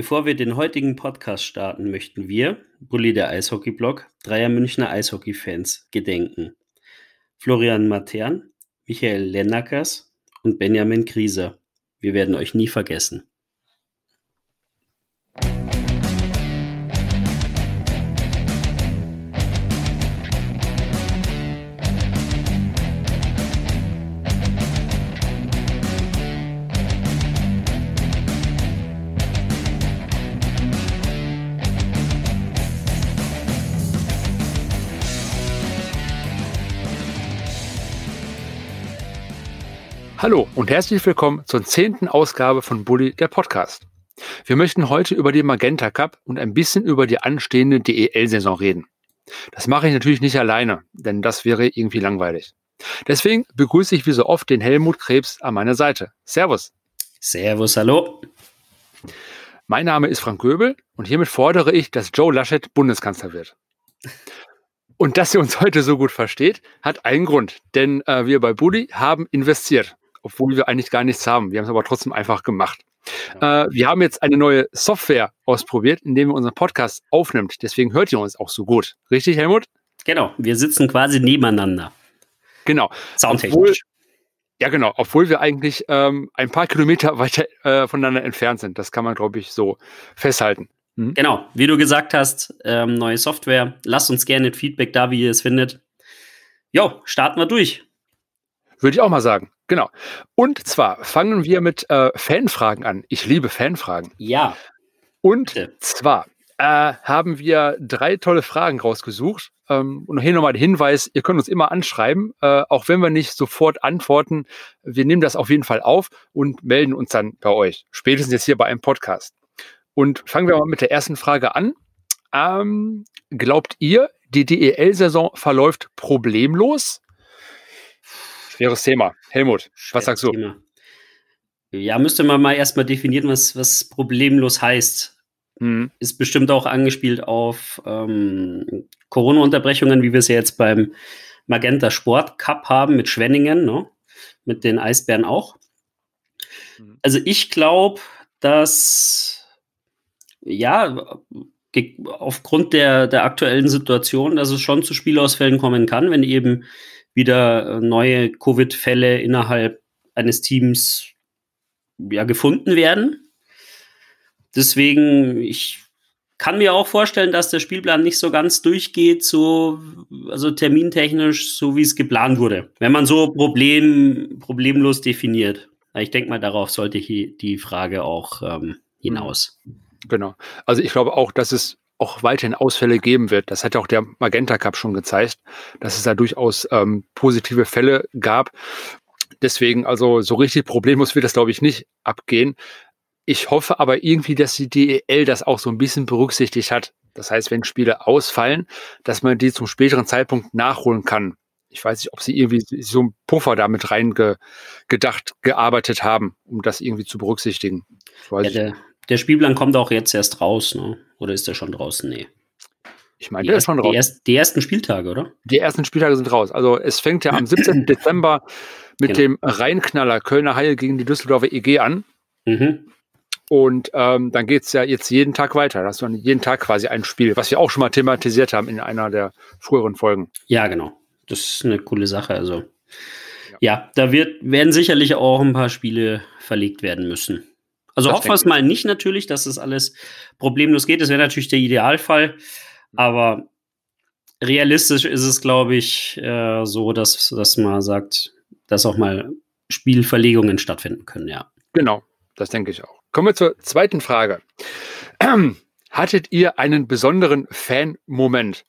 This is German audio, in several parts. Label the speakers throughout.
Speaker 1: Bevor wir den heutigen Podcast starten, möchten wir, Bulli der Eishockey-Blog, dreier Münchner Eishockey-Fans gedenken. Florian Matern, Michael Lennackers und Benjamin Krieser. Wir werden euch nie vergessen.
Speaker 2: Hallo und herzlich willkommen zur zehnten Ausgabe von Bully, der Podcast. Wir möchten heute über den Magenta Cup und ein bisschen über die anstehende DEL-Saison reden. Das mache ich natürlich nicht alleine, denn das wäre irgendwie langweilig. Deswegen begrüße ich wie so oft den Helmut Krebs an meiner Seite. Servus.
Speaker 1: Servus, hallo.
Speaker 2: Mein Name ist Frank Göbel und hiermit fordere ich, dass Joe Laschet Bundeskanzler wird. Und dass ihr uns heute so gut versteht, hat einen Grund, denn äh, wir bei Bully haben investiert obwohl wir eigentlich gar nichts haben. Wir haben es aber trotzdem einfach gemacht. Ja. Äh, wir haben jetzt eine neue Software ausprobiert, indem wir unseren Podcast aufnimmt. Deswegen hört ihr uns auch so gut. Richtig, Helmut?
Speaker 1: Genau, wir sitzen quasi nebeneinander.
Speaker 2: Genau.
Speaker 1: Soundtechnisch. Obwohl,
Speaker 2: ja, genau, obwohl wir eigentlich ähm, ein paar Kilometer weiter äh, voneinander entfernt sind. Das kann man, glaube ich, so festhalten.
Speaker 1: Mhm. Genau, wie du gesagt hast, ähm, neue Software. Lasst uns gerne Feedback da, wie ihr es findet. Jo, starten wir durch.
Speaker 2: Würde ich auch mal sagen. Genau. Und zwar fangen wir mit äh, Fanfragen an. Ich liebe Fanfragen.
Speaker 1: Ja.
Speaker 2: Und Bitte. zwar äh, haben wir drei tolle Fragen rausgesucht. Ähm, und hier nochmal der Hinweis, ihr könnt uns immer anschreiben, äh, auch wenn wir nicht sofort antworten. Wir nehmen das auf jeden Fall auf und melden uns dann bei euch. Spätestens jetzt hier bei einem Podcast. Und fangen wir mal mit der ersten Frage an. Ähm, glaubt ihr, die DEL-Saison verläuft problemlos? Schweres Thema. Helmut, Schweres was sagst du? Thema.
Speaker 1: Ja, müsste man mal erstmal definieren, was, was problemlos heißt. Mhm. Ist bestimmt auch angespielt auf ähm, Corona-Unterbrechungen, wie wir es ja jetzt beim Magenta Sport Cup haben mit Schwenningen, ne? mit den Eisbären auch. Mhm. Also ich glaube, dass ja, aufgrund der, der aktuellen Situation, dass es schon zu Spielausfällen kommen kann, wenn eben wieder äh, neue Covid-Fälle innerhalb eines Teams ja, gefunden werden. Deswegen, ich kann mir auch vorstellen, dass der Spielplan nicht so ganz durchgeht, so, also termintechnisch, so wie es geplant wurde. Wenn man so problem, problemlos definiert. Ich denke mal, darauf sollte die Frage auch ähm, hinaus.
Speaker 2: Genau. Also ich glaube auch, dass es auch weiterhin Ausfälle geben wird. Das hat ja auch der Magenta Cup schon gezeigt, dass es da durchaus ähm, positive Fälle gab. Deswegen, also so richtig problemlos wird das, glaube ich, nicht abgehen. Ich hoffe aber irgendwie, dass die DEL das auch so ein bisschen berücksichtigt hat. Das heißt, wenn Spiele ausfallen, dass man die zum späteren Zeitpunkt nachholen kann. Ich weiß nicht, ob sie irgendwie so einen Puffer damit reingedacht, gearbeitet haben, um das irgendwie zu berücksichtigen.
Speaker 1: Ja, der, der Spielplan kommt auch jetzt erst raus, ne? Oder ist der schon draußen? Nee.
Speaker 2: Ich meine, der ist schon raus.
Speaker 1: Die, erst, die, ersten Spieltage, oder?
Speaker 2: Die ersten Spieltage sind raus. Also es fängt ja am 17. Dezember mit genau. dem Reinknaller Kölner Haie gegen die Düsseldorfer EG an. Mhm. Und ähm, dann geht es ja jetzt jeden Tag weiter. Das ist jeden Tag quasi ein Spiel, was wir auch schon mal thematisiert haben in einer der früheren Folgen.
Speaker 1: Ja, genau. Das ist eine coole Sache. Also ja, ja da wird, werden sicherlich auch ein paar Spiele verlegt werden müssen. Also hoffen wir es mal nicht natürlich, dass das alles problemlos geht. Das wäre natürlich der Idealfall. Aber realistisch ist es, glaube ich, äh, so, dass, dass man sagt, dass auch mal Spielverlegungen stattfinden können, ja.
Speaker 2: Genau, das denke ich auch. Kommen wir zur zweiten Frage. Hattet ihr einen besonderen Fan-Moment?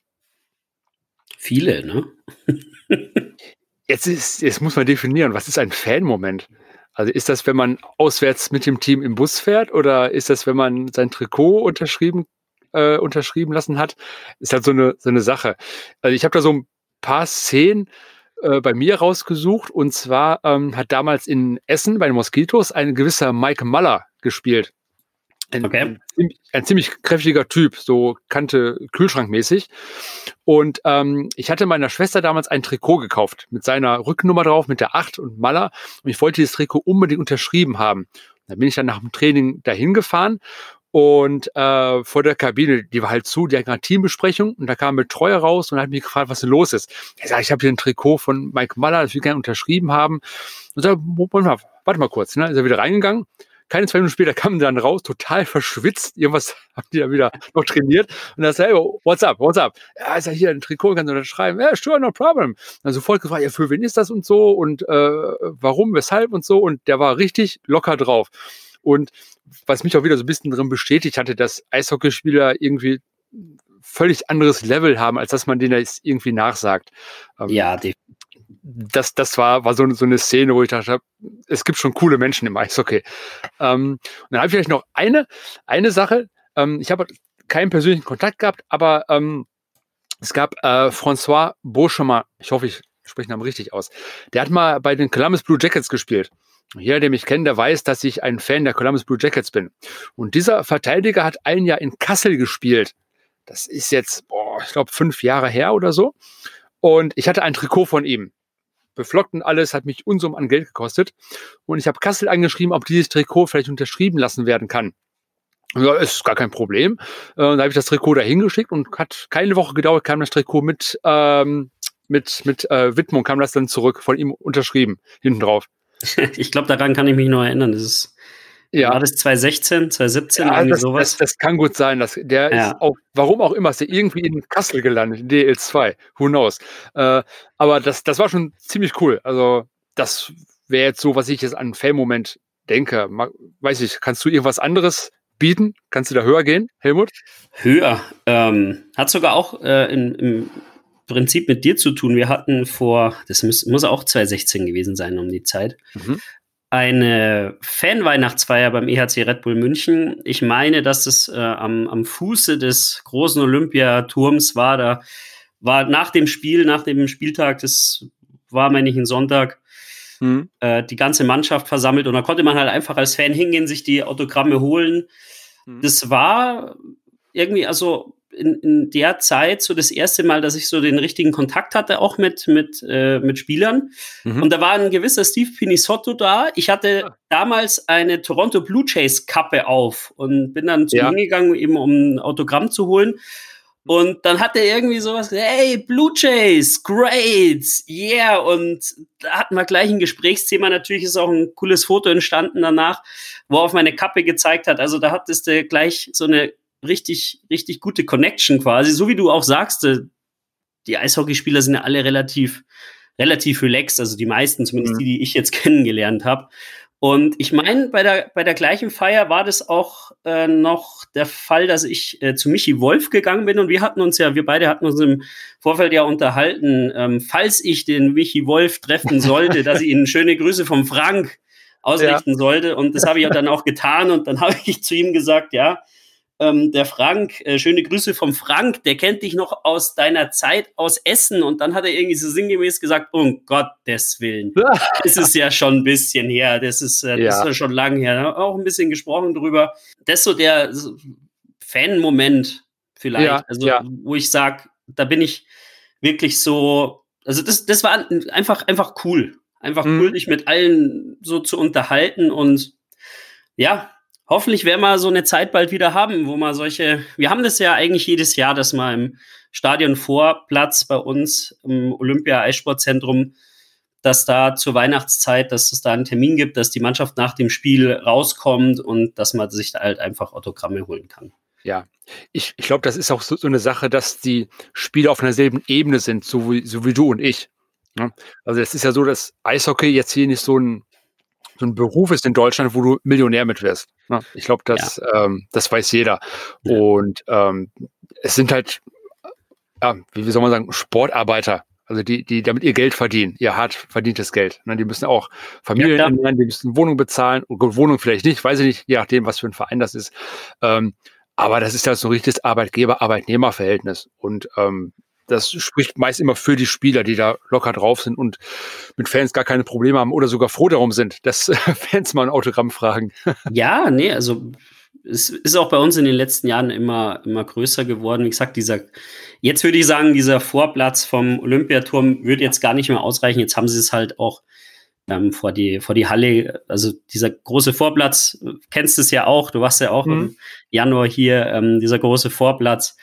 Speaker 1: Viele, ne?
Speaker 2: jetzt, ist, jetzt muss man definieren, was ist ein Fan-Moment? Also ist das, wenn man auswärts mit dem Team im Bus fährt oder ist das, wenn man sein Trikot unterschrieben, äh, unterschrieben lassen hat? Ist halt so eine, so eine Sache. Also ich habe da so ein paar Szenen äh, bei mir rausgesucht und zwar ähm, hat damals in Essen bei den Moskitos ein gewisser Mike Muller gespielt. Ein, okay. ein, ein, ziemlich kräftiger Typ, so Kante Kühlschrankmäßig. Und ähm, ich hatte meiner Schwester damals ein Trikot gekauft mit seiner Rückennummer drauf, mit der 8 und Maller. Und ich wollte dieses Trikot unbedingt unterschrieben haben. Da bin ich dann nach dem Training dahin gefahren Und äh, vor der Kabine, die war halt zu, die hatten eine Teambesprechung und da kam ein Betreuer raus und hat mich gefragt, was denn los ist. Er sagt, ich habe hier ein Trikot von Mike Muller, das wir gerne unterschrieben haben. Und sagt, warte mal kurz, ne? Ist er wieder reingegangen. Keine zwei Minuten später kam dann raus, total verschwitzt. Irgendwas haben die da wieder noch trainiert. Und er sagt, hey, what's up, what's up? Ja, ist ja hier ein Trikot, kannst du unterschreiben? Ja, sure, no problem. Dann sofort gefragt, ja, für wen ist das und so und äh, warum, weshalb und so. Und der war richtig locker drauf. Und was mich auch wieder so ein bisschen drin bestätigt hatte, dass Eishockeyspieler irgendwie völlig anderes Level haben, als dass man denen jetzt irgendwie nachsagt.
Speaker 1: Ähm, ja, definitiv.
Speaker 2: Das, das war, war so, so eine Szene, wo ich dachte, es gibt schon coole Menschen im Eishockey. Ähm, und dann habe ich vielleicht noch eine, eine Sache. Ähm, ich habe keinen persönlichen Kontakt gehabt, aber ähm, es gab äh, François Beauchemin, ich hoffe, ich spreche den Namen richtig aus. Der hat mal bei den Columbus Blue Jackets gespielt. Jeder, der mich kennt, der weiß, dass ich ein Fan der Columbus Blue Jackets bin. Und dieser Verteidiger hat ein Jahr in Kassel gespielt. Das ist jetzt, boah, ich glaube, fünf Jahre her oder so. Und ich hatte ein Trikot von ihm. Beflockt und alles, hat mich Unsum an Geld gekostet. Und ich habe Kassel angeschrieben, ob dieses Trikot vielleicht unterschrieben lassen werden kann. Ja, ist gar kein Problem. Äh, da habe ich das Trikot da hingeschickt und hat keine Woche gedauert, kam das Trikot mit, ähm, mit, mit äh, Widmung, kam das dann zurück, von ihm unterschrieben, hinten drauf.
Speaker 1: ich glaube, daran kann ich mich noch erinnern. Das ist, ja. War das 2016, 2017,
Speaker 2: ja, irgendwie das, sowas? Das, das, kann gut sein. Dass der ja. ist auch, warum auch immer, ist der irgendwie in Kassel gelandet, in DL2. Who knows? Äh, aber das, das war schon ziemlich cool. Also, das wäre jetzt so, was ich jetzt an Fan-Moment denke. Weiß ich, kannst du irgendwas anderes bieten? Kannst du da höher gehen, Helmut?
Speaker 1: Höher. Ähm, hat sogar auch äh, in, im Prinzip mit dir zu tun. Wir hatten vor, das muss, muss auch 2016 gewesen sein um die Zeit, mhm. Eine Fan-Weihnachtsfeier beim EHC Red Bull München. Ich meine, dass es äh, am, am Fuße des großen Olympiaturms war. Da war nach dem Spiel, nach dem Spieltag, das war, meine ich, ein Sonntag, mhm. äh, die ganze Mannschaft versammelt und da konnte man halt einfach als Fan hingehen, sich die Autogramme holen. Mhm. Das war irgendwie, also in, in der Zeit so das erste Mal, dass ich so den richtigen Kontakt hatte, auch mit, mit, äh, mit Spielern. Mhm. Und da war ein gewisser Steve Pinisotto da. Ich hatte ah. damals eine Toronto Blue Jays Kappe auf und bin dann zu ja. ihm gegangen, eben um ein Autogramm zu holen. Und dann hat er irgendwie sowas gesagt, hey, Blue Jays, great, yeah. Und da hatten wir gleich ein Gesprächsthema. Natürlich ist auch ein cooles Foto entstanden danach, wo er auf meine Kappe gezeigt hat. Also da hattest du gleich so eine richtig, richtig gute Connection quasi. So wie du auch sagst, äh, die Eishockeyspieler sind ja alle relativ, relativ relaxed, also die meisten, zumindest mhm. die, die ich jetzt kennengelernt habe. Und ich meine, bei der, bei der gleichen Feier war das auch äh, noch der Fall, dass ich äh, zu Michi Wolf gegangen bin und wir hatten uns ja, wir beide hatten uns im Vorfeld ja unterhalten, ähm, falls ich den Michi Wolf treffen sollte, dass ich Ihnen schöne Grüße vom Frank ausrichten ja. sollte. Und das habe ich dann auch getan und dann habe ich zu ihm gesagt, ja, ähm, der Frank, äh, schöne Grüße vom Frank, der kennt dich noch aus deiner Zeit aus Essen. Und dann hat er irgendwie so sinngemäß gesagt, um Gottes Willen, das ist ja schon ein bisschen her, das ist, äh, das ja. ist schon lang her. Auch ein bisschen gesprochen drüber. Das ist so der so Fan-Moment vielleicht, ja, also ja. wo ich sage, da bin ich wirklich so, also das, das war einfach, einfach cool. Einfach mhm. cool, dich mit allen so zu unterhalten und ja, hoffentlich werden wir so eine Zeit bald wieder haben, wo man solche, wir haben das ja eigentlich jedes Jahr, dass man im Stadion Vorplatz bei uns im Olympia Eissportzentrum, dass da zur Weihnachtszeit, dass es da einen Termin gibt, dass die Mannschaft nach dem Spiel rauskommt und dass man sich da halt einfach Autogramme holen kann.
Speaker 2: Ja, ich, ich glaube, das ist auch so, so, eine Sache, dass die Spieler auf einer selben Ebene sind, so wie, so wie du und ich. Ne? Also es ist ja so, dass Eishockey jetzt hier nicht so ein so ein Beruf ist in Deutschland, wo du Millionär mit wirst. Ne? Ich glaube, das, ja. ähm, das weiß jeder. Ja. Und ähm, es sind halt, ja, wie soll man sagen, Sportarbeiter. Also die, die damit ihr Geld verdienen, ihr hart verdientes Geld. Ne? Die müssen auch Familien ja, ernähren, die müssen Wohnung bezahlen, Wohnung vielleicht nicht, weiß ich nicht, je nachdem, was für ein Verein das ist. Ähm, aber das ist ja so ein richtiges Arbeitgeber-Arbeitnehmer-Verhältnis. Und ähm, das spricht meist immer für die Spieler, die da locker drauf sind und mit Fans gar keine Probleme haben oder sogar froh darum sind, dass Fans mal ein Autogramm fragen.
Speaker 1: Ja, nee, also es ist auch bei uns in den letzten Jahren immer, immer größer geworden. Wie gesagt, dieser, jetzt würde ich sagen, dieser Vorplatz vom Olympiaturm würde jetzt gar nicht mehr ausreichen. Jetzt haben sie es halt auch ähm, vor, die, vor die Halle. Also dieser große Vorplatz, kennst du es ja auch, du warst ja auch mhm. im Januar hier, ähm, dieser große Vorplatz.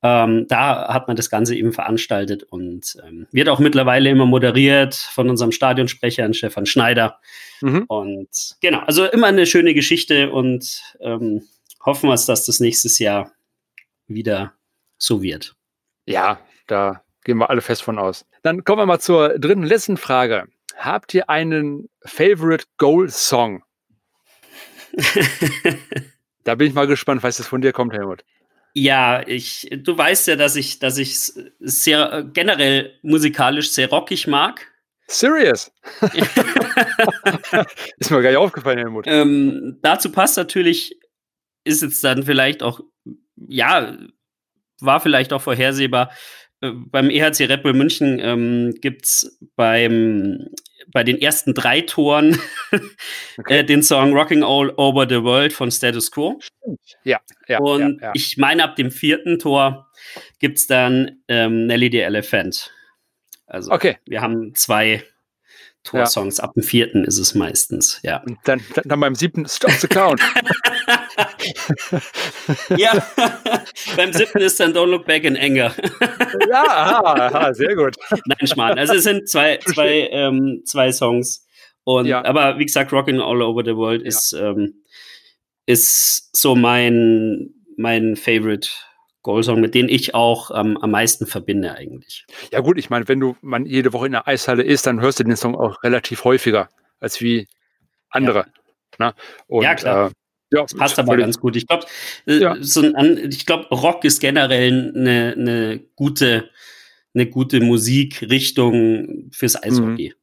Speaker 1: Ähm, da hat man das Ganze eben veranstaltet und ähm, wird auch mittlerweile immer moderiert von unserem Stadionsprecher Stefan Schneider. Mhm. Und genau, also immer eine schöne Geschichte und ähm, hoffen wir, dass das nächstes Jahr wieder so wird.
Speaker 2: Ja, da gehen wir alle fest von aus. Dann kommen wir mal zur dritten, letzten Frage. Habt ihr einen Favorite Goal Song? da bin ich mal gespannt, was das von dir kommt, Helmut.
Speaker 1: Ja, ich, du weißt ja, dass ich, dass ich sehr äh, generell musikalisch sehr rockig mag.
Speaker 2: Serious? ist mir gar nicht aufgefallen, Helmut.
Speaker 1: Ähm, dazu passt natürlich, ist jetzt dann vielleicht auch, ja, war vielleicht auch vorhersehbar. Äh, beim EHC Red Bull München ähm, gibt es beim bei den ersten drei Toren okay. äh, den Song Rocking All Over the World von Status Quo.
Speaker 2: Ja, ja.
Speaker 1: Und
Speaker 2: ja, ja.
Speaker 1: ich meine, ab dem vierten Tor gibt es dann ähm, Nelly the Elephant. Also okay. wir haben zwei Torsongs. Ja. Ab dem vierten ist es meistens, ja.
Speaker 2: Und dann, dann beim siebten Stop the Count.
Speaker 1: ja, beim siebten ist dann Don't Look Back in Anger.
Speaker 2: ja, aha, aha, sehr gut.
Speaker 1: Nein, Schmarrn. Also es sind zwei, zwei, ähm, zwei Songs. Und, ja. Aber wie gesagt, Rocking All Over the World ja. ist, ähm, ist so mein, mein Favorite Goalsong, mit dem ich auch ähm, am meisten verbinde eigentlich.
Speaker 2: Ja gut, ich meine, wenn du man jede Woche in der Eishalle ist, dann hörst du den Song auch relativ häufiger als wie andere.
Speaker 1: Ja, Und, ja klar. Äh, ja, das passt aber ganz gut. Ich glaube, äh, ja. so ich glaube, Rock ist generell eine, eine gute, eine gute Musikrichtung fürs Eishockey.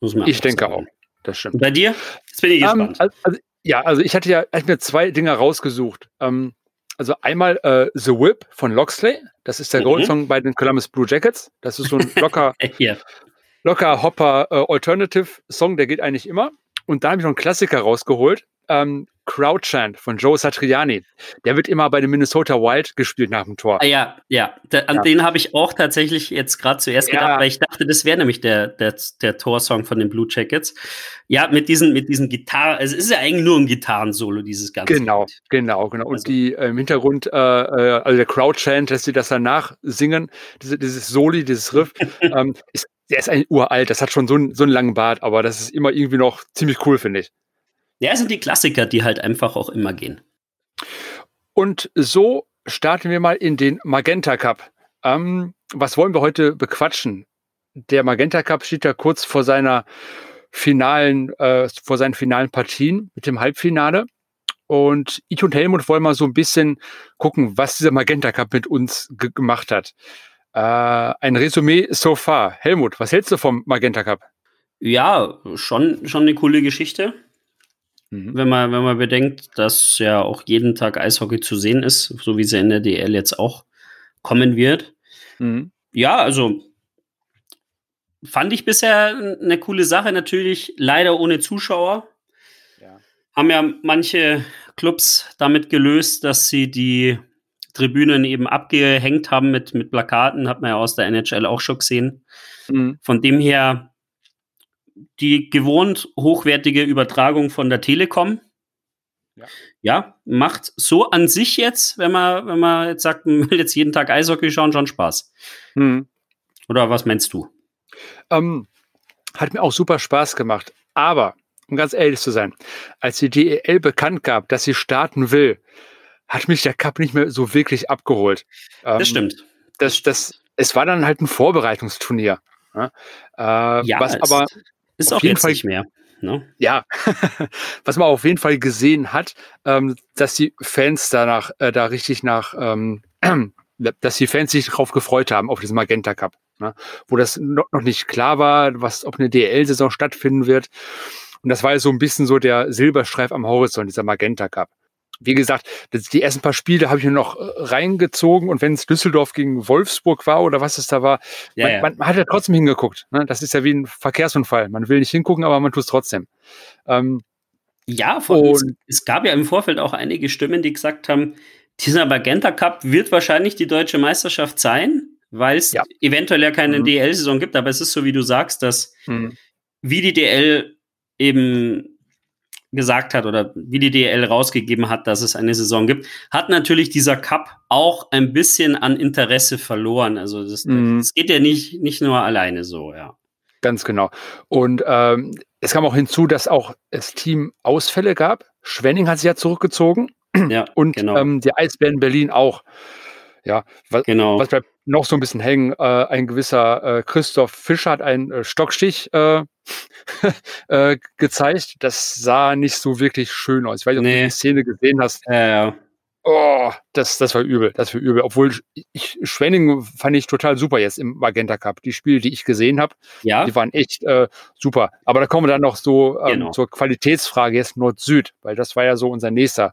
Speaker 2: Mhm. ich denke sagen. auch. Das stimmt. Und
Speaker 1: bei dir? Jetzt bin ich um, ähm, gespannt.
Speaker 2: Also, ja, also ich hatte ja ich mir zwei Dinge rausgesucht. Ähm, also einmal äh, The Whip von Loxley. Das ist der mhm. Goldsong bei den Columbus Blue Jackets. Das ist so ein locker, locker Hopper äh, Alternative Song, der geht eigentlich immer. Und da habe ich noch einen Klassiker rausgeholt. Ähm, Crowdchant von Joe Satriani. Der wird immer bei den Minnesota Wild gespielt nach dem Tor.
Speaker 1: Ah, ja, ja. Da, an ja. den habe ich auch tatsächlich jetzt gerade zuerst ja. gedacht, weil ich dachte, das wäre nämlich der, der, der Torsong von den Blue Jackets. Ja, mit diesen, mit diesen Gitarren, es ist ja eigentlich nur ein Gitarrensolo, dieses Ganze.
Speaker 2: Genau, Lied. genau, genau. Und also. die äh, im Hintergrund, äh, äh, also der Crowdchant, dass sie das danach singen, diese, dieses Soli, dieses Riff, ähm, ist, der ist eigentlich uralt, das hat schon so, ein, so einen langen Bart, aber das ist immer irgendwie noch ziemlich cool, finde ich.
Speaker 1: Ja, es sind die Klassiker, die halt einfach auch immer gehen.
Speaker 2: Und so starten wir mal in den Magenta Cup. Ähm, was wollen wir heute bequatschen? Der Magenta Cup steht ja kurz vor seiner finalen, äh, vor seinen finalen Partien mit dem Halbfinale. Und ich und Helmut wollen mal so ein bisschen gucken, was dieser Magenta Cup mit uns gemacht hat. Äh, ein Resümee so far. Helmut, was hältst du vom Magenta Cup?
Speaker 1: Ja, schon, schon eine coole Geschichte. Mhm. Wenn, man, wenn man bedenkt, dass ja auch jeden Tag Eishockey zu sehen ist, so wie ja in der DL jetzt auch kommen wird. Mhm. Ja, also fand ich bisher eine coole Sache. Natürlich leider ohne Zuschauer. Ja. Haben ja manche Clubs damit gelöst, dass sie die Tribünen eben abgehängt haben mit, mit Plakaten. Hat man ja aus der NHL auch schon gesehen. Mhm. Von dem her die gewohnt hochwertige Übertragung von der Telekom. Ja. ja. macht so an sich jetzt, wenn man, wenn man jetzt sagt, man will jetzt jeden Tag Eishockey schauen, schon Spaß. Hm. Oder was meinst du?
Speaker 2: Ähm, hat mir auch super Spaß gemacht. Aber, um ganz ehrlich zu sein, als die DEL bekannt gab, dass sie starten will, hat mich der Cup nicht mehr so wirklich abgeholt.
Speaker 1: Ähm, das stimmt.
Speaker 2: Das, das, es war dann halt ein Vorbereitungsturnier. Ja, äh, ja was aber
Speaker 1: ist auf auch jeden Fall nicht mehr. Ne?
Speaker 2: Ja, was man auf jeden Fall gesehen hat, ähm, dass die Fans danach äh, da richtig nach, ähm, dass die Fans sich darauf gefreut haben auf diesen Magenta Cup, ne? wo das noch, noch nicht klar war, was ob eine DL-Saison stattfinden wird. Und das war ja so ein bisschen so der Silberstreif am Horizont, dieser Magenta Cup wie gesagt, die ersten paar Spiele habe ich mir noch äh, reingezogen und wenn es Düsseldorf gegen Wolfsburg war oder was es da war, ja, man, ja. man, hat ja trotzdem hingeguckt. Ne? Das ist ja wie ein Verkehrsunfall. Man will nicht hingucken, aber man tut es trotzdem.
Speaker 1: Ähm, ja, von, es gab ja im Vorfeld auch einige Stimmen, die gesagt haben, dieser Magenta Cup wird wahrscheinlich die deutsche Meisterschaft sein, weil es ja. eventuell ja keine mhm. DL-Saison gibt, aber es ist so, wie du sagst, dass mhm. wie die DL eben gesagt hat oder wie die DL rausgegeben hat, dass es eine Saison gibt, hat natürlich dieser Cup auch ein bisschen an Interesse verloren. Also das, mhm. das geht ja nicht, nicht nur alleine so, ja.
Speaker 2: Ganz genau. Und ähm, es kam auch hinzu, dass auch das Team Ausfälle gab. Schwenning hat sich ja zurückgezogen. Ja, und genau. ähm, die Eisbären Berlin auch. Ja, was, genau. was bleibt noch so ein bisschen hängen? Äh, ein gewisser äh, Christoph Fischer hat einen äh, Stockstich äh, gezeigt. Das sah nicht so wirklich schön aus. Ich weiß nicht, ob nee. du die Szene gesehen hast. Ja, Oh, das, das war übel, das war übel. Obwohl ich, Schwenning fand ich total super jetzt im Magenta Cup. Die Spiele, die ich gesehen habe, ja. die waren echt äh, super. Aber da kommen wir dann noch so ähm, genau. zur Qualitätsfrage jetzt Nord-Süd, weil das war ja so unser nächster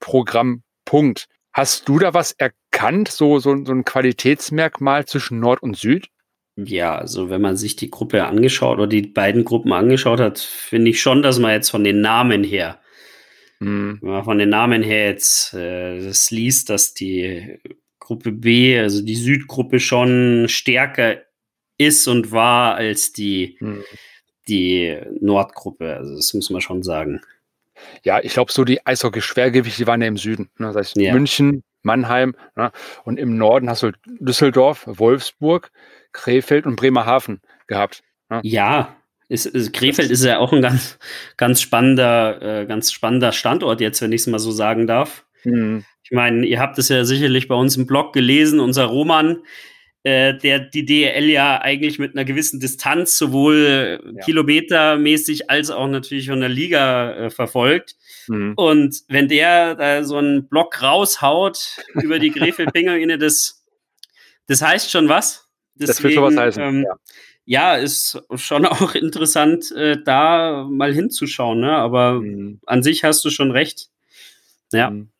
Speaker 2: Programmpunkt. Hast du da was erkannt, so, so, so ein Qualitätsmerkmal zwischen Nord und Süd?
Speaker 1: Ja, also wenn man sich die Gruppe angeschaut oder die beiden Gruppen angeschaut hat, finde ich schon, dass man jetzt von den Namen her Mhm. Wenn man von den Namen her jetzt äh, das liest, dass die Gruppe B, also die Südgruppe schon stärker ist und war als die, mhm. die Nordgruppe. Also das muss man schon sagen.
Speaker 2: Ja, ich glaube, so die Eishockey-Schwergewichte, die waren ja im Süden. Ne? Das heißt ja. München, Mannheim ne? und im Norden hast du Düsseldorf, Wolfsburg, Krefeld und Bremerhaven gehabt.
Speaker 1: Ne? Ja, ist, ist, Krefeld ist ja auch ein ganz, ganz spannender, äh, ganz spannender Standort jetzt, wenn ich es mal so sagen darf. Mhm. Ich meine, ihr habt es ja sicherlich bei uns im Blog gelesen, unser Roman, äh, der die DL ja eigentlich mit einer gewissen Distanz sowohl ja. kilometermäßig als auch natürlich von der Liga äh, verfolgt. Mhm. Und wenn der da so einen Block raushaut über die Krefeld-Pinguine, das, das heißt schon was.
Speaker 2: Deswegen, das wird schon was heißen. Ähm, ja
Speaker 1: ja, ist schon auch interessant, äh, da mal hinzuschauen, ne? Aber mhm. an sich hast du schon recht. Ja. Mhm.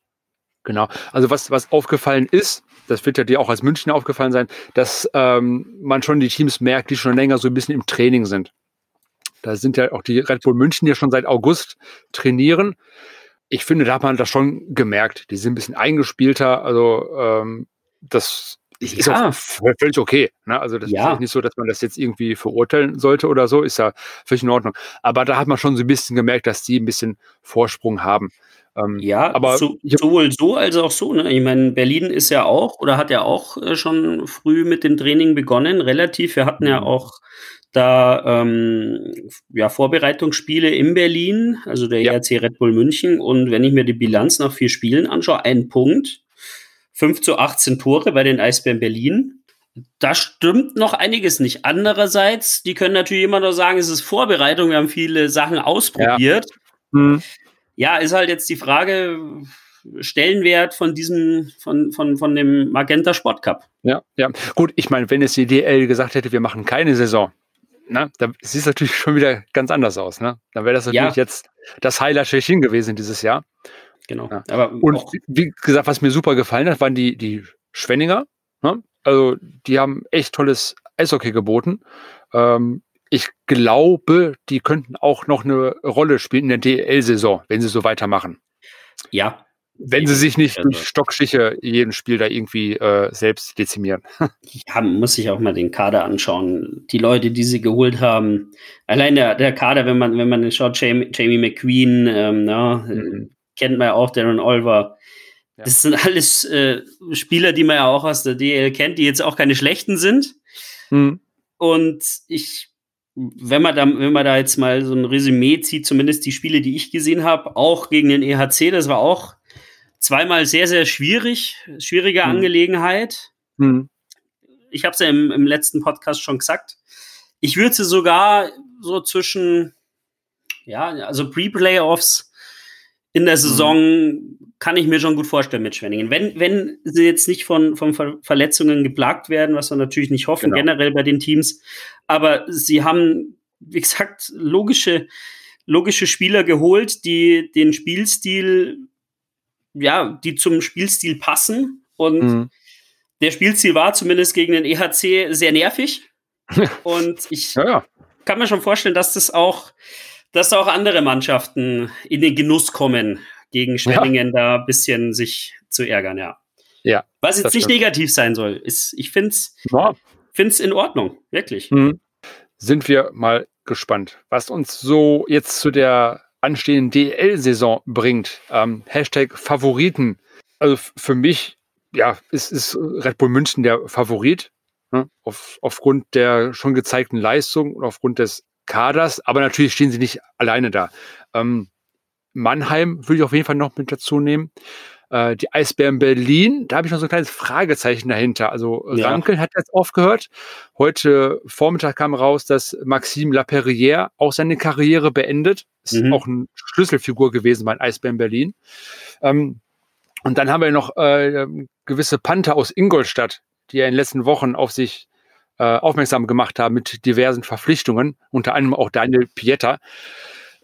Speaker 2: Genau. Also was, was aufgefallen ist, das wird ja dir auch als München aufgefallen sein, dass ähm, man schon die Teams merkt, die schon länger so ein bisschen im Training sind. Da sind ja auch die Red Bull München, die schon seit August trainieren. Ich finde, da hat man das schon gemerkt. Die sind ein bisschen eingespielter. Also ähm, das ist ja. völlig okay. Ne? Also das ja. ist nicht so, dass man das jetzt irgendwie verurteilen sollte oder so, ist ja völlig in Ordnung. Aber da hat man schon so ein bisschen gemerkt, dass die ein bisschen Vorsprung haben.
Speaker 1: Ähm, ja, aber so, sowohl so als auch so. Ne? Ich meine, Berlin ist ja auch oder hat ja auch äh, schon früh mit dem Training begonnen, relativ. Wir hatten ja mhm. auch da ähm, ja, Vorbereitungsspiele in Berlin, also der ja. ERC Red Bull München. Und wenn ich mir die Bilanz nach vier Spielen anschaue, ein Punkt 5 zu 18 Tore bei den Eisbären Berlin. Da stimmt noch einiges nicht. Andererseits, die können natürlich immer noch sagen, es ist Vorbereitung, wir haben viele Sachen ausprobiert. Ja, mhm. ja ist halt jetzt die Frage, Stellenwert von diesem, von, von, von dem Magenta Sport Cup.
Speaker 2: Ja, ja. Gut, ich meine, wenn es die DL gesagt hätte, wir machen keine Saison, na, dann sieht es natürlich schon wieder ganz anders aus. Ne? Dann wäre das natürlich ja. jetzt das Highlight schlechthin gewesen dieses Jahr.
Speaker 1: Genau. Ja.
Speaker 2: Aber und wie gesagt, was mir super gefallen hat, waren die, die Schwenninger. Ne? Also die haben echt tolles Eishockey geboten. Ähm, ich glaube, die könnten auch noch eine Rolle spielen in der DL-Saison, wenn sie so weitermachen.
Speaker 1: Ja.
Speaker 2: Wenn sie sich nicht also, durch Stockstiche jedem Spiel da irgendwie äh, selbst dezimieren.
Speaker 1: Ja, muss sich auch mal den Kader anschauen. Die Leute, die sie geholt haben. Allein der, der Kader, wenn man, wenn man schaut, Jamie, Jamie McQueen, ähm, na, mhm kennt man ja auch, Darren Olver. Ja. Das sind alles äh, Spieler, die man ja auch aus der DL kennt, die jetzt auch keine schlechten sind. Mhm. Und ich, wenn man, da, wenn man da jetzt mal so ein Resümee zieht, zumindest die Spiele, die ich gesehen habe, auch gegen den EHC, das war auch zweimal sehr, sehr schwierig, schwierige mhm. Angelegenheit. Mhm. Ich habe es ja im, im letzten Podcast schon gesagt. Ich würde sie sogar so zwischen, ja, also Pre-Playoffs in der mhm. Saison kann ich mir schon gut vorstellen mit Schwenningen. Wenn, wenn sie jetzt nicht von, von Ver Verletzungen geplagt werden, was wir natürlich nicht hoffen, genau. generell bei den Teams, aber sie haben, wie gesagt, logische, logische Spieler geholt, die den Spielstil, ja, die zum Spielstil passen. Und mhm. der Spielstil war zumindest gegen den EHC sehr nervig. Und ich ja, ja. kann mir schon vorstellen, dass das auch dass auch andere Mannschaften in den Genuss kommen, gegen Schwenningen ja. da ein bisschen sich zu ärgern, ja. Ja. Was jetzt nicht stimmt. negativ sein soll, ist, ich finde es ja. in Ordnung, wirklich. Mhm.
Speaker 2: Sind wir mal gespannt, was uns so jetzt zu der anstehenden DL-Saison bringt. Ähm, Hashtag Favoriten. Also für mich, ja, ist, ist Red Bull München der Favorit. Ne? Auf, aufgrund der schon gezeigten Leistung und aufgrund des Kaders. Aber natürlich stehen sie nicht alleine da. Ähm, Mannheim würde ich auf jeden Fall noch mit dazu nehmen. Äh, die Eisbären Berlin, da habe ich noch so ein kleines Fragezeichen dahinter. Also ja. Rankel hat jetzt aufgehört. Heute Vormittag kam raus, dass Maxime Laperrière auch seine Karriere beendet. Ist mhm. auch eine Schlüsselfigur gewesen bei Eisbären Berlin. Ähm, und dann haben wir noch äh, gewisse Panther aus Ingolstadt, die ja in den letzten Wochen auf sich äh, aufmerksam gemacht haben mit diversen Verpflichtungen, unter anderem auch Daniel Pieta.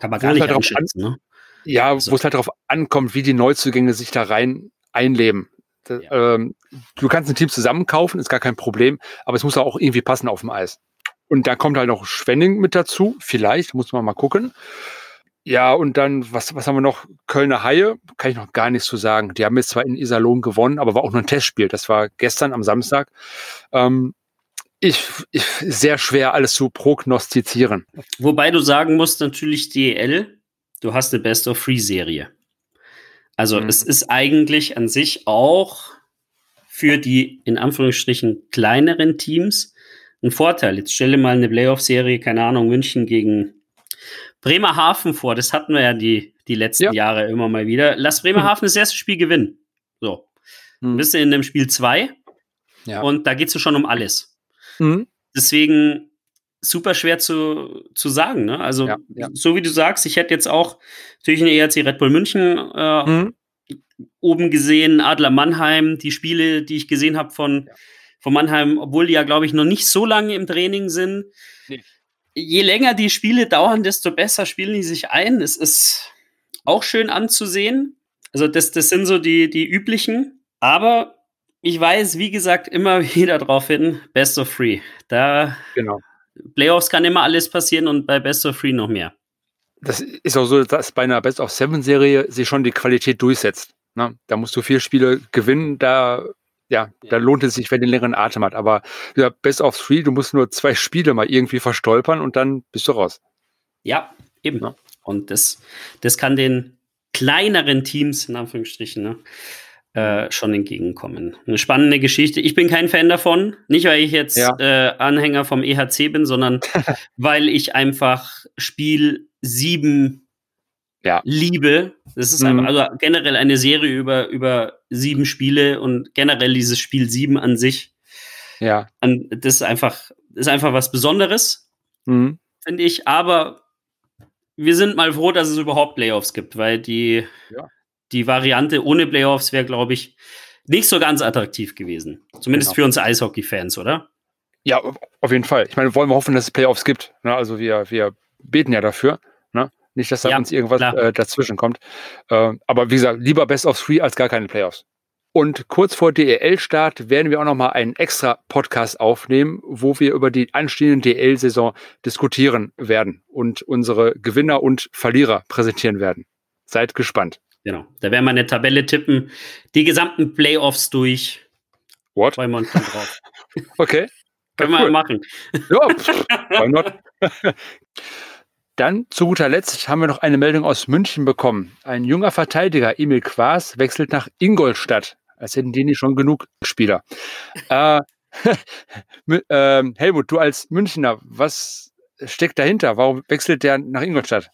Speaker 1: Kann man gar nicht halt einschätzen, ne?
Speaker 2: Ja, also. wo es halt darauf ankommt, wie die Neuzugänge sich da rein einleben. Ja. Ähm, du kannst ein Team zusammenkaufen, ist gar kein Problem, aber es muss auch irgendwie passen auf dem Eis. Und da kommt halt noch Schwenning mit dazu, vielleicht, muss man mal gucken. Ja, und dann, was, was haben wir noch? Kölner Haie, kann ich noch gar nichts zu sagen. Die haben jetzt zwar in Iserlohn gewonnen, aber war auch nur ein Testspiel. Das war gestern am Samstag. Ähm, ich, ich, sehr schwer, alles zu prognostizieren.
Speaker 1: Wobei du sagen musst, natürlich DL du hast eine Best-of-Three-Serie. Also mhm. es ist eigentlich an sich auch für die in Anführungsstrichen kleineren Teams ein Vorteil. Jetzt stelle mal eine Playoff-Serie, keine Ahnung, München gegen Bremerhaven vor. Das hatten wir ja die, die letzten ja. Jahre immer mal wieder. Lass Bremerhaven das erste Spiel gewinnen. So. Mhm. Bist du in dem Spiel zwei ja. und da geht es schon um alles. Mhm. Deswegen super schwer zu, zu sagen. Ne? Also, ja, ja. so wie du sagst, ich hätte jetzt auch natürlich eine ERC Red Bull München äh, mhm. oben gesehen, Adler Mannheim, die Spiele, die ich gesehen habe von, ja. von Mannheim, obwohl die ja, glaube ich, noch nicht so lange im Training sind. Nee. Je länger die Spiele dauern, desto besser spielen die sich ein. Es ist auch schön anzusehen. Also, das, das sind so die, die üblichen. Aber ich weiß, wie gesagt, immer wieder darauf hin, Best of Three. Da genau. Playoffs kann immer alles passieren und bei Best of Three noch mehr.
Speaker 2: Das ist auch so, dass bei einer Best of Seven Serie sich schon die Qualität durchsetzt. Ne? Da musst du vier Spiele gewinnen, da, ja, ja. da lohnt es sich, wenn du den längeren Atem hat. Aber ja, Best of Three, du musst nur zwei Spiele mal irgendwie verstolpern und dann bist du raus.
Speaker 1: Ja, eben. Ja. Und das, das kann den kleineren Teams, in Anführungsstrichen, ne, äh, schon entgegenkommen. Eine spannende Geschichte. Ich bin kein Fan davon, nicht weil ich jetzt ja. äh, Anhänger vom EHC bin, sondern weil ich einfach Spiel 7 ja. liebe. Das ist mhm. also generell eine Serie über, über sieben Spiele und generell dieses Spiel 7 an sich. Ja. An, das ist einfach, ist einfach was Besonderes, mhm. finde ich. Aber wir sind mal froh, dass es überhaupt Playoffs gibt, weil die ja die Variante ohne Playoffs wäre, glaube ich, nicht so ganz attraktiv gewesen. Zumindest genau. für uns Eishockey-Fans, oder?
Speaker 2: Ja, auf jeden Fall. Ich meine, wollen wir hoffen, dass es Playoffs gibt. Ne? Also wir, wir beten ja dafür. Ne? Nicht, dass da ja, uns irgendwas äh, dazwischen kommt. Äh, aber wie gesagt, lieber Best of Three als gar keine Playoffs. Und kurz vor DEL-Start werden wir auch nochmal einen extra Podcast aufnehmen, wo wir über die anstehende DEL-Saison diskutieren werden und unsere Gewinner und Verlierer präsentieren werden. Seid gespannt.
Speaker 1: Genau. Da werden wir eine Tabelle tippen. Die gesamten Playoffs durch.
Speaker 2: What? Freuen wir uns dann drauf. okay.
Speaker 1: Können ja, cool. wir machen. Ja, pff, why not?
Speaker 2: Dann zu guter Letzt haben wir noch eine Meldung aus München bekommen. Ein junger Verteidiger, Emil Quaas, wechselt nach Ingolstadt. Als hätten die nicht schon genug Spieler. äh, äh, Helmut, du als Münchner, was steckt dahinter? Warum wechselt der nach Ingolstadt?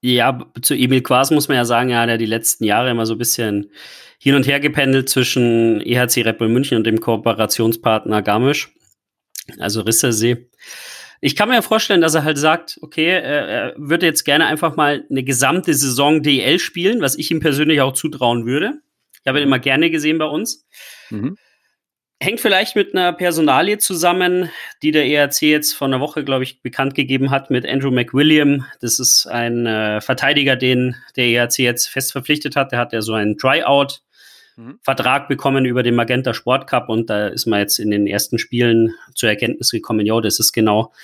Speaker 1: Ja, zu Emil Quas muss man ja sagen, er hat ja die letzten Jahre immer so ein bisschen hin und her gependelt zwischen EHC Red Bull München und dem Kooperationspartner Garmisch, also Rissersee. Ich kann mir vorstellen, dass er halt sagt, okay, er würde jetzt gerne einfach mal eine gesamte Saison DL spielen, was ich ihm persönlich auch zutrauen würde. Ich habe ihn immer gerne gesehen bei uns. Mhm. Hängt vielleicht mit einer Personalie zusammen, die der ERC jetzt vor einer Woche, glaube ich, bekannt gegeben hat mit Andrew McWilliam. Das ist ein äh, Verteidiger, den der ERC jetzt fest verpflichtet hat. Der hat ja so einen Tryout-Vertrag mhm. bekommen über den Magenta Sport Cup und da ist man jetzt in den ersten Spielen zur Erkenntnis gekommen, ja, das ist genau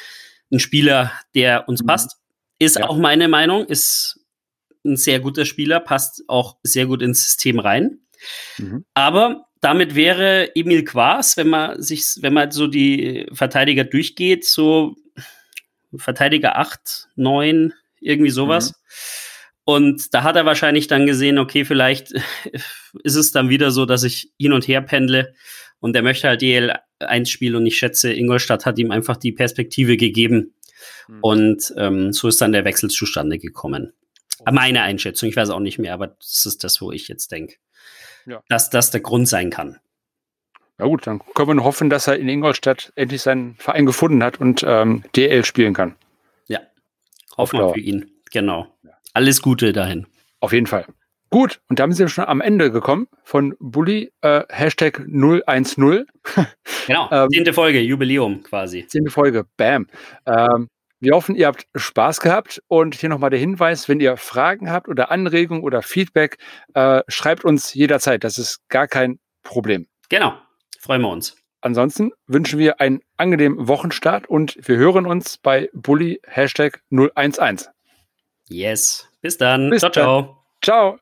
Speaker 1: ein Spieler, der uns mhm. passt. Ist ja. auch meine Meinung, ist ein sehr guter Spieler, passt auch sehr gut ins System rein. Mhm. Aber damit wäre Emil Quas, wenn man sich, wenn man so die Verteidiger durchgeht, so Verteidiger 8, 9, irgendwie sowas. Mhm. Und da hat er wahrscheinlich dann gesehen, okay, vielleicht ist es dann wieder so, dass ich hin und her pendle und er möchte halt DL 1 spielen und ich schätze, Ingolstadt hat ihm einfach die Perspektive gegeben. Mhm. Und ähm, so ist dann der Wechsel zustande gekommen. Meine Einschätzung, ich weiß auch nicht mehr, aber das ist das, wo ich jetzt denke, ja. dass das der Grund sein kann.
Speaker 2: Ja gut, dann können wir nur hoffen, dass er in Ingolstadt endlich seinen Verein gefunden hat und ähm, DL spielen kann.
Speaker 1: Ja, hoffen wir für ihn. Genau. Alles Gute dahin.
Speaker 2: Auf jeden Fall. Gut, und damit sind wir schon am Ende gekommen von Bully, äh, Hashtag 010.
Speaker 1: genau, ähm, zehnte Folge, Jubiläum quasi.
Speaker 2: Zehnte Folge, bam. Ähm, wir hoffen, ihr habt Spaß gehabt und hier nochmal der Hinweis, wenn ihr Fragen habt oder Anregungen oder Feedback, äh, schreibt uns jederzeit, das ist gar kein Problem.
Speaker 1: Genau, freuen wir uns.
Speaker 2: Ansonsten wünschen wir einen angenehmen Wochenstart und wir hören uns bei Bully Hashtag 011.
Speaker 1: Yes, bis dann. Bis ciao, ciao.
Speaker 2: Ciao.